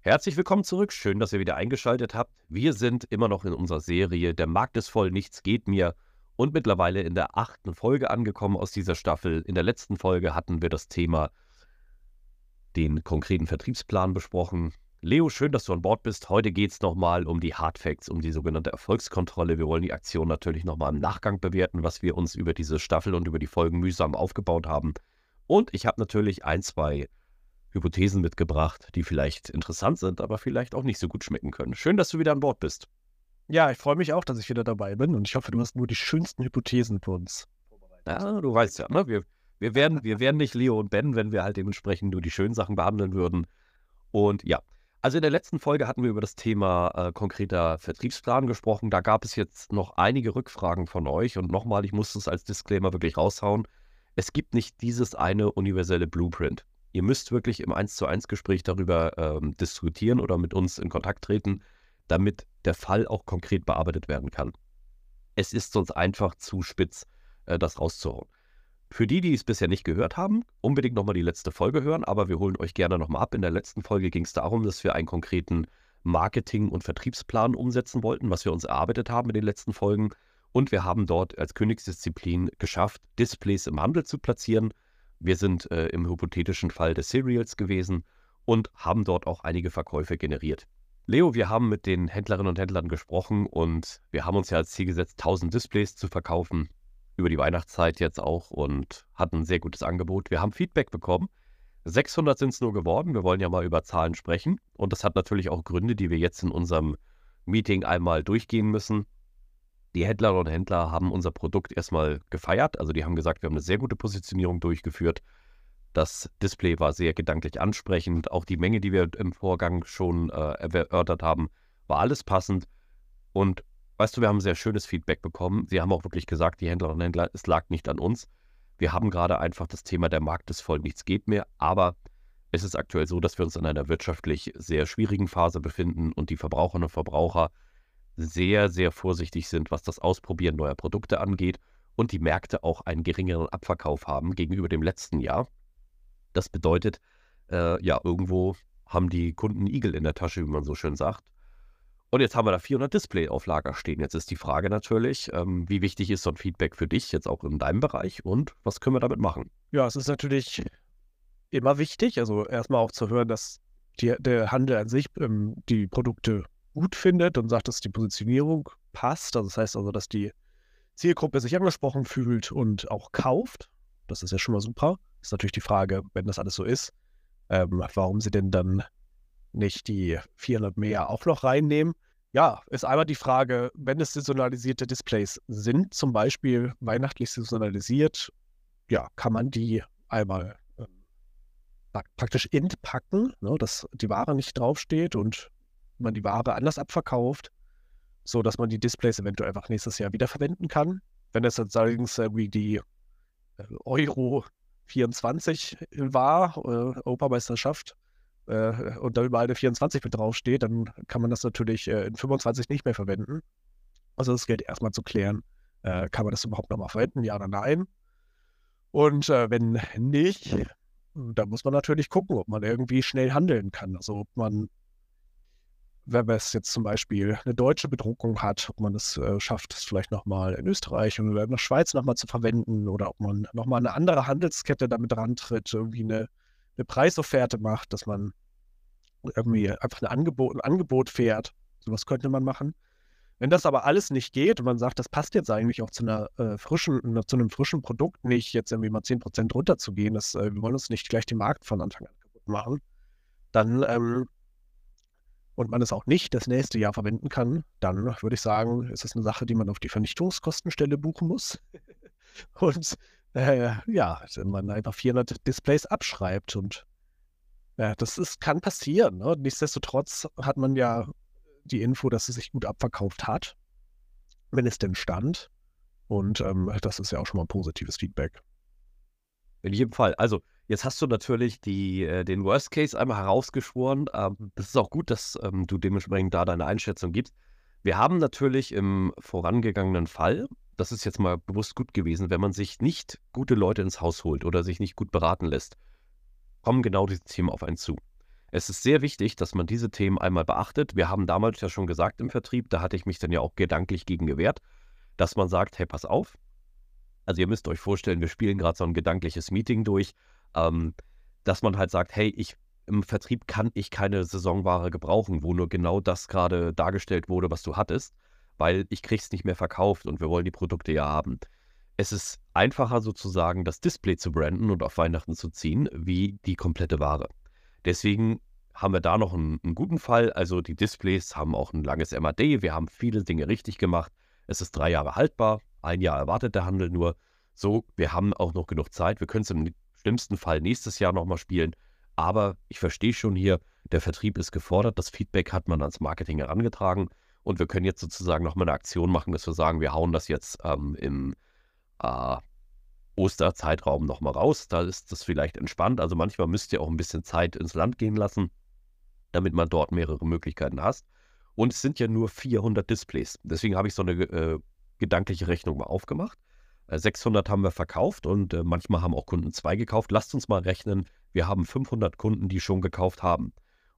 Herzlich willkommen zurück. Schön, dass ihr wieder eingeschaltet habt. Wir sind immer noch in unserer Serie Der Markt ist voll, nichts geht mir. Und mittlerweile in der achten Folge angekommen aus dieser Staffel. In der letzten Folge hatten wir das Thema den konkreten Vertriebsplan besprochen. Leo, schön, dass du an Bord bist. Heute geht es nochmal um die Hard Facts, um die sogenannte Erfolgskontrolle. Wir wollen die Aktion natürlich nochmal im Nachgang bewerten, was wir uns über diese Staffel und über die Folgen mühsam aufgebaut haben. Und ich habe natürlich ein, zwei Hypothesen mitgebracht, die vielleicht interessant sind, aber vielleicht auch nicht so gut schmecken können. Schön, dass du wieder an Bord bist. Ja, ich freue mich auch, dass ich wieder dabei bin und ich hoffe, du hast nur die schönsten Hypothesen für uns vorbereitet. Ja, du weißt ja, ne? wir, wir, wären, wir wären nicht Leo und Ben, wenn wir halt dementsprechend nur die schönen Sachen behandeln würden. Und ja, also in der letzten Folge hatten wir über das Thema äh, konkreter Vertriebsplan gesprochen. Da gab es jetzt noch einige Rückfragen von euch und nochmal, ich muss es als Disclaimer wirklich raushauen. Es gibt nicht dieses eine universelle Blueprint. Ihr müsst wirklich im 1 zu 1 Gespräch darüber ähm, diskutieren oder mit uns in Kontakt treten, damit der Fall auch konkret bearbeitet werden kann. Es ist sonst einfach zu spitz, äh, das rauszuhauen. Für die, die es bisher nicht gehört haben, unbedingt nochmal die letzte Folge hören, aber wir holen euch gerne nochmal ab. In der letzten Folge ging es darum, dass wir einen konkreten Marketing- und Vertriebsplan umsetzen wollten, was wir uns erarbeitet haben in den letzten Folgen. Und wir haben dort als Königsdisziplin geschafft, Displays im Handel zu platzieren wir sind äh, im hypothetischen Fall des Serials gewesen und haben dort auch einige Verkäufe generiert. Leo, wir haben mit den Händlerinnen und Händlern gesprochen und wir haben uns ja als Ziel gesetzt, 1000 Displays zu verkaufen, über die Weihnachtszeit jetzt auch und hatten ein sehr gutes Angebot. Wir haben Feedback bekommen. 600 sind es nur geworden. Wir wollen ja mal über Zahlen sprechen. Und das hat natürlich auch Gründe, die wir jetzt in unserem Meeting einmal durchgehen müssen. Die Händlerinnen und Händler haben unser Produkt erstmal gefeiert. Also die haben gesagt, wir haben eine sehr gute Positionierung durchgeführt. Das Display war sehr gedanklich ansprechend. Auch die Menge, die wir im Vorgang schon äh, erörtert haben, war alles passend. Und weißt du, wir haben sehr schönes Feedback bekommen. Sie haben auch wirklich gesagt, die Händlerinnen und Händler, es lag nicht an uns. Wir haben gerade einfach das Thema, der Markt ist voll, nichts geht mehr. Aber es ist aktuell so, dass wir uns in einer wirtschaftlich sehr schwierigen Phase befinden und die Verbraucherinnen und Verbraucher sehr, sehr vorsichtig sind, was das Ausprobieren neuer Produkte angeht und die Märkte auch einen geringeren Abverkauf haben gegenüber dem letzten Jahr. Das bedeutet, äh, ja, irgendwo haben die Kunden Igel in der Tasche, wie man so schön sagt. Und jetzt haben wir da 400 Display auf Lager stehen. Jetzt ist die Frage natürlich, ähm, wie wichtig ist so ein Feedback für dich jetzt auch in deinem Bereich und was können wir damit machen? Ja, es ist natürlich immer wichtig, also erstmal auch zu hören, dass die, der Handel an sich ähm, die Produkte gut findet und sagt, dass die Positionierung passt. Also das heißt also, dass die Zielgruppe sich angesprochen fühlt und auch kauft. Das ist ja schon mal super. Ist natürlich die Frage, wenn das alles so ist, ähm, warum sie denn dann nicht die 400 mehr auch noch reinnehmen. Ja, ist einmal die Frage, wenn es saisonalisierte Displays sind, zum Beispiel weihnachtlich saisonalisiert, ja, kann man die einmal ähm, praktisch entpacken, ne, dass die Ware nicht draufsteht und man die Ware anders abverkauft, so dass man die Displays eventuell einfach nächstes Jahr wiederverwenden kann. Wenn es jetzt allerdings irgendwie die äh, Euro 24 war, äh, Europameisterschaft, äh, und da überall eine 24 mit draufsteht, dann kann man das natürlich äh, in 25 nicht mehr verwenden. Also das gilt erstmal zu klären, äh, kann man das überhaupt nochmal verwenden, ja oder nein. Und äh, wenn nicht, dann muss man natürlich gucken, ob man irgendwie schnell handeln kann. Also ob man wenn man es jetzt zum Beispiel eine deutsche Bedruckung hat, ob man es äh, schafft, es vielleicht nochmal in Österreich oder in der Schweiz nochmal zu verwenden oder ob man nochmal eine andere Handelskette damit rantritt, irgendwie eine, eine Preisofferte macht, dass man irgendwie einfach ein Angebot, ein Angebot fährt. Sowas könnte man machen. Wenn das aber alles nicht geht und man sagt, das passt jetzt eigentlich auch zu einer äh, frischen, zu einem frischen Produkt nicht, jetzt irgendwie mal 10% runterzugehen, das, äh, wir wollen uns nicht gleich den Markt von Anfang an kaputt machen, dann ähm, und man es auch nicht das nächste Jahr verwenden kann, dann würde ich sagen, ist es eine Sache, die man auf die Vernichtungskostenstelle buchen muss. und äh, ja, man einfach 400 Displays abschreibt und ja, das ist, kann passieren. Ne? Nichtsdestotrotz hat man ja die Info, dass es sich gut abverkauft hat. wenn es denn stand. Und ähm, das ist ja auch schon mal ein positives Feedback. In jedem Fall. Also, jetzt hast du natürlich die, äh, den Worst Case einmal herausgeschworen. Ähm, das ist auch gut, dass ähm, du dementsprechend da deine Einschätzung gibst. Wir haben natürlich im vorangegangenen Fall, das ist jetzt mal bewusst gut gewesen, wenn man sich nicht gute Leute ins Haus holt oder sich nicht gut beraten lässt, kommen genau diese Themen auf einen zu. Es ist sehr wichtig, dass man diese Themen einmal beachtet. Wir haben damals ja schon gesagt im Vertrieb, da hatte ich mich dann ja auch gedanklich gegen gewehrt, dass man sagt, hey, pass auf. Also ihr müsst euch vorstellen, wir spielen gerade so ein gedankliches Meeting durch, ähm, dass man halt sagt, hey, ich im Vertrieb kann ich keine Saisonware gebrauchen, wo nur genau das gerade dargestellt wurde, was du hattest, weil ich krieg's nicht mehr verkauft und wir wollen die Produkte ja haben. Es ist einfacher sozusagen, das Display zu branden und auf Weihnachten zu ziehen, wie die komplette Ware. Deswegen haben wir da noch einen, einen, guten Fall. Also die Displays haben auch ein langes MAD. Wir haben viele Dinge richtig gemacht. Es ist drei Jahre haltbar. Ein Jahr erwartet der Handel nur. So, wir haben auch noch genug Zeit. Wir können es im schlimmsten Fall nächstes Jahr nochmal spielen. Aber ich verstehe schon hier, der Vertrieb ist gefordert. Das Feedback hat man ans Marketing herangetragen. Und wir können jetzt sozusagen nochmal eine Aktion machen, dass wir sagen, wir hauen das jetzt ähm, im äh, Osterzeitraum nochmal raus. Da ist das vielleicht entspannt. Also manchmal müsst ihr auch ein bisschen Zeit ins Land gehen lassen, damit man dort mehrere Möglichkeiten hat. Und es sind ja nur 400 Displays. Deswegen habe ich so eine äh, gedankliche Rechnung mal aufgemacht. Äh, 600 haben wir verkauft und äh, manchmal haben auch Kunden zwei gekauft. Lasst uns mal rechnen, wir haben 500 Kunden, die schon gekauft haben.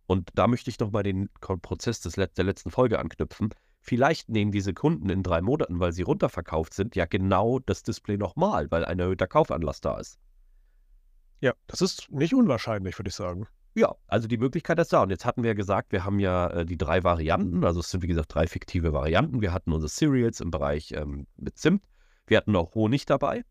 Und da möchte ich nochmal den Prozess des, der letzten Folge anknüpfen. Vielleicht nehmen diese Kunden in drei Monaten, weil sie runterverkauft sind, ja genau das Display nochmal, weil ein erhöhter Kaufanlass da ist. Ja, das ist nicht unwahrscheinlich, würde ich sagen. Ja, also die Möglichkeit ist da. Und jetzt hatten wir gesagt, wir haben ja äh, die drei Varianten. Also es sind wie gesagt drei fiktive Varianten. Wir hatten unsere Cereals im Bereich ähm, mit Zimt. Wir hatten auch Honig dabei.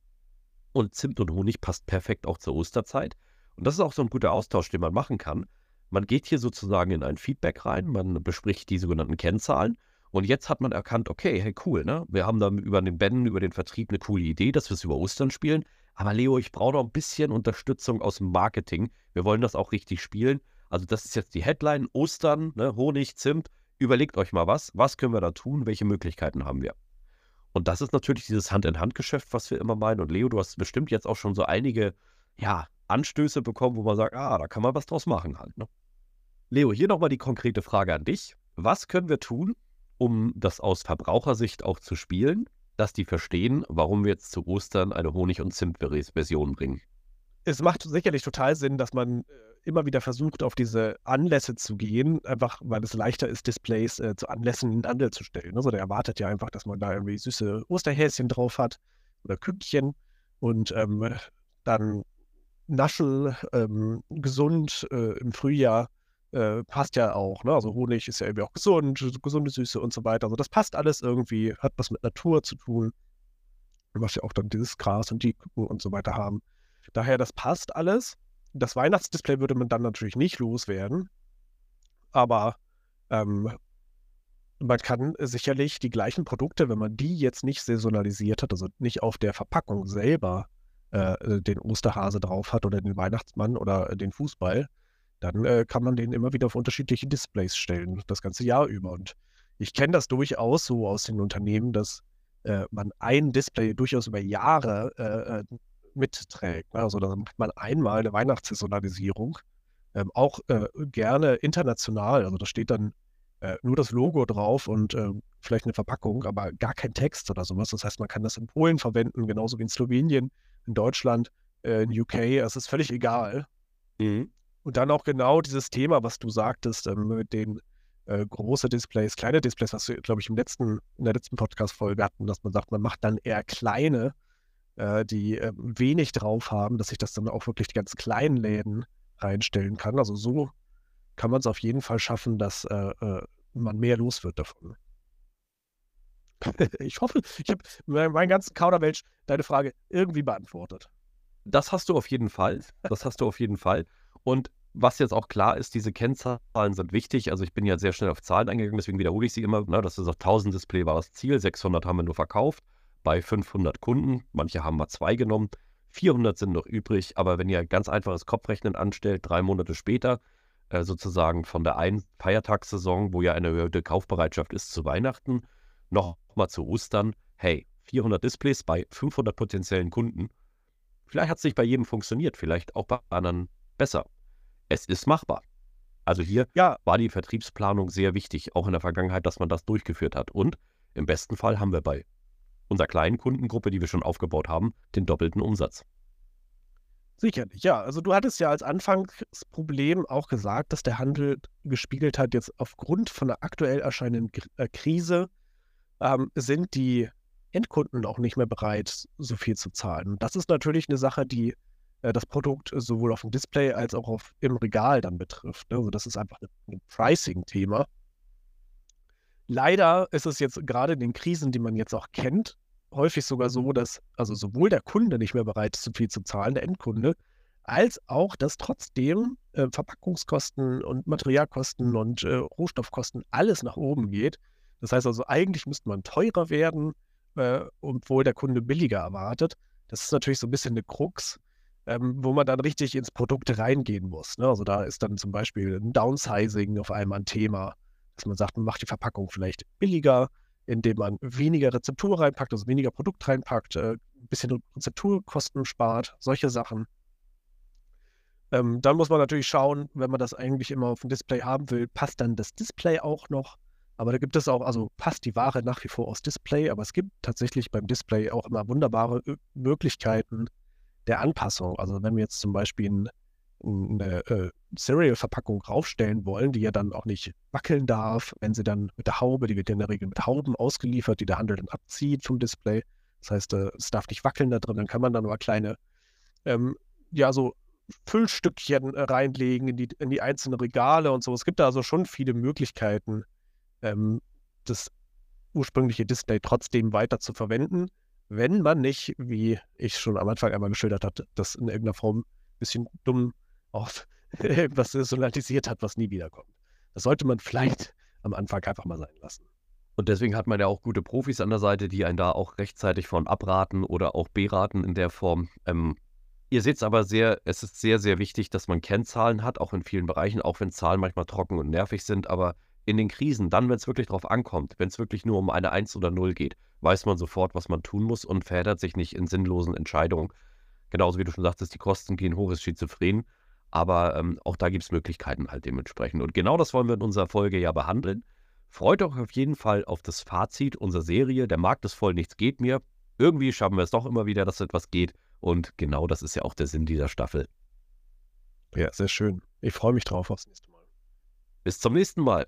Und Zimt und Honig passt perfekt auch zur Osterzeit. Und das ist auch so ein guter Austausch, den man machen kann. Man geht hier sozusagen in ein Feedback rein, man bespricht die sogenannten Kennzahlen und jetzt hat man erkannt, okay, hey, cool, ne? Wir haben dann über den Ben, über den Vertrieb eine coole Idee, dass wir es über Ostern spielen. Aber Leo, ich brauche noch ein bisschen Unterstützung aus dem Marketing. Wir wollen das auch richtig spielen. Also, das ist jetzt die Headline: Ostern, ne? Honig, Zimt. Überlegt euch mal was. Was können wir da tun? Welche Möglichkeiten haben wir? Und das ist natürlich dieses Hand-in-Hand-Geschäft, was wir immer meinen. Und Leo, du hast bestimmt jetzt auch schon so einige, ja, Anstöße bekommen, wo man sagt, ah, da kann man was draus machen halt. Ne? Leo, hier nochmal die konkrete Frage an dich. Was können wir tun, um das aus Verbrauchersicht auch zu spielen, dass die verstehen, warum wir jetzt zu Ostern eine Honig- und Zimt-Version bringen. Es macht sicherlich total Sinn, dass man äh, immer wieder versucht, auf diese Anlässe zu gehen, einfach weil es leichter ist, Displays äh, zu Anlässen in den Handel zu stellen. Also der erwartet ja einfach, dass man da irgendwie süße Osterhäschen drauf hat oder Kückchen und ähm, dann Naschel ähm, gesund äh, im Frühjahr äh, passt ja auch. Ne? Also Honig ist ja irgendwie auch gesund, gesunde Süße und so weiter. Also das passt alles irgendwie, hat was mit Natur zu tun. Was ja auch dann dieses Gras und die Küken und so weiter haben. Daher, das passt alles. Das Weihnachtsdisplay würde man dann natürlich nicht loswerden. Aber ähm, man kann sicherlich die gleichen Produkte, wenn man die jetzt nicht saisonalisiert hat, also nicht auf der Verpackung selber äh, den Osterhase drauf hat oder den Weihnachtsmann oder den Fußball, dann äh, kann man den immer wieder auf unterschiedliche Displays stellen, das ganze Jahr über. Und ich kenne das durchaus so aus den Unternehmen, dass äh, man ein Display durchaus über Jahre äh, äh mitträgt. Ne? Also da macht man einmal eine Weihnachtssaisonalisierung, ähm, auch äh, gerne international. Also da steht dann äh, nur das Logo drauf und ähm, vielleicht eine Verpackung, aber gar kein Text oder sowas. Das heißt, man kann das in Polen verwenden, genauso wie in Slowenien, in Deutschland, in UK. Es ist völlig egal. Mhm. Und dann auch genau dieses Thema, was du sagtest, ähm, mit den äh, große Displays, kleine Displays, was wir, glaube ich, im letzten, in der letzten Podcast-Folge hatten, dass man sagt, man macht dann eher kleine, äh, die äh, wenig drauf haben, dass sich das dann auch wirklich die ganz kleinen Läden reinstellen kann. Also so kann man es auf jeden Fall schaffen, dass äh, äh, man mehr los wird davon. ich hoffe, ich habe meinen ganzen Kauderwelsch deine Frage irgendwie beantwortet. Das hast du auf jeden Fall. Das hast du auf jeden Fall. Und was jetzt auch klar ist, diese Kennzahlen sind wichtig. Also ich bin ja sehr schnell auf Zahlen eingegangen, deswegen wiederhole ich sie immer. Ne, das ist auch 1000 Display war das Ziel, 600 haben wir nur verkauft bei 500 Kunden. Manche haben mal zwei genommen. 400 sind noch übrig, aber wenn ihr ganz einfaches Kopfrechnen anstellt, drei Monate später, äh, sozusagen von der einen Feiertagssaison, wo ja eine erhöhte Kaufbereitschaft ist zu Weihnachten, nochmal zu Ostern, hey, 400 Displays bei 500 potenziellen Kunden. Vielleicht hat es nicht bei jedem funktioniert, vielleicht auch bei anderen besser. Es ist machbar. Also hier ja. war die Vertriebsplanung sehr wichtig, auch in der Vergangenheit, dass man das durchgeführt hat. Und im besten Fall haben wir bei unserer kleinen Kundengruppe, die wir schon aufgebaut haben, den doppelten Umsatz. Sicherlich, ja. Also du hattest ja als Anfangsproblem auch gesagt, dass der Handel gespiegelt hat, jetzt aufgrund von der aktuell erscheinenden äh, Krise ähm, sind die Endkunden auch nicht mehr bereit, so viel zu zahlen. Und das ist natürlich eine Sache, die äh, das Produkt sowohl auf dem Display als auch auf, im Regal dann betrifft. Ne? Also das ist einfach ein, ein Pricing-Thema. Leider ist es jetzt gerade in den Krisen, die man jetzt auch kennt, häufig sogar so, dass also sowohl der Kunde nicht mehr bereit ist, so viel zu zahlen, der Endkunde, als auch, dass trotzdem äh, Verpackungskosten und Materialkosten und äh, Rohstoffkosten alles nach oben geht. Das heißt also, eigentlich müsste man teurer werden, äh, obwohl der Kunde billiger erwartet. Das ist natürlich so ein bisschen eine Krux, ähm, wo man dann richtig ins Produkt reingehen muss. Ne? Also da ist dann zum Beispiel ein Downsizing auf einmal ein Thema, dass man sagt, man macht die Verpackung vielleicht billiger, indem man weniger Rezeptur reinpackt, also weniger Produkt reinpackt, äh, ein bisschen Rezepturkosten spart, solche Sachen. Ähm, dann muss man natürlich schauen, wenn man das eigentlich immer auf dem Display haben will, passt dann das Display auch noch. Aber da gibt es auch, also passt die Ware nach wie vor aus Display, aber es gibt tatsächlich beim Display auch immer wunderbare Möglichkeiten der Anpassung. Also wenn wir jetzt zum Beispiel ein eine äh, Cereal-Verpackung raufstellen wollen, die ja dann auch nicht wackeln darf, wenn sie dann mit der Haube, die wird ja in der Regel mit Hauben ausgeliefert, die der Handel dann abzieht vom Display. Das heißt, äh, es darf nicht wackeln da drin, dann kann man dann aber kleine, ähm, ja, so Füllstückchen äh, reinlegen in die, in die einzelnen Regale und so. Es gibt da also schon viele Möglichkeiten, ähm, das ursprüngliche Display trotzdem weiter zu verwenden, wenn man nicht, wie ich schon am Anfang einmal geschildert hatte, das in irgendeiner Form ein bisschen dumm auf irgendwas personalisiert hat, was nie wiederkommt. Das sollte man vielleicht am Anfang einfach mal sein lassen. Und deswegen hat man ja auch gute Profis an der Seite, die einen da auch rechtzeitig von abraten oder auch beraten in der Form. Ähm, ihr seht es aber sehr, es ist sehr, sehr wichtig, dass man Kennzahlen hat, auch in vielen Bereichen, auch wenn Zahlen manchmal trocken und nervig sind. Aber in den Krisen, dann, wenn es wirklich drauf ankommt, wenn es wirklich nur um eine 1 oder 0 geht, weiß man sofort, was man tun muss und verheddert sich nicht in sinnlosen Entscheidungen. Genauso wie du schon sagtest, die Kosten gehen hoch, ist schizophren. Aber ähm, auch da gibt es Möglichkeiten halt dementsprechend. Und genau das wollen wir in unserer Folge ja behandeln. Freut euch auf jeden Fall auf das Fazit unserer Serie. Der Markt ist voll, nichts geht mir. Irgendwie schaffen wir es doch immer wieder, dass etwas geht. Und genau das ist ja auch der Sinn dieser Staffel. Ja, sehr schön. Ich freue mich drauf aufs nächste Mal. Bis zum nächsten Mal.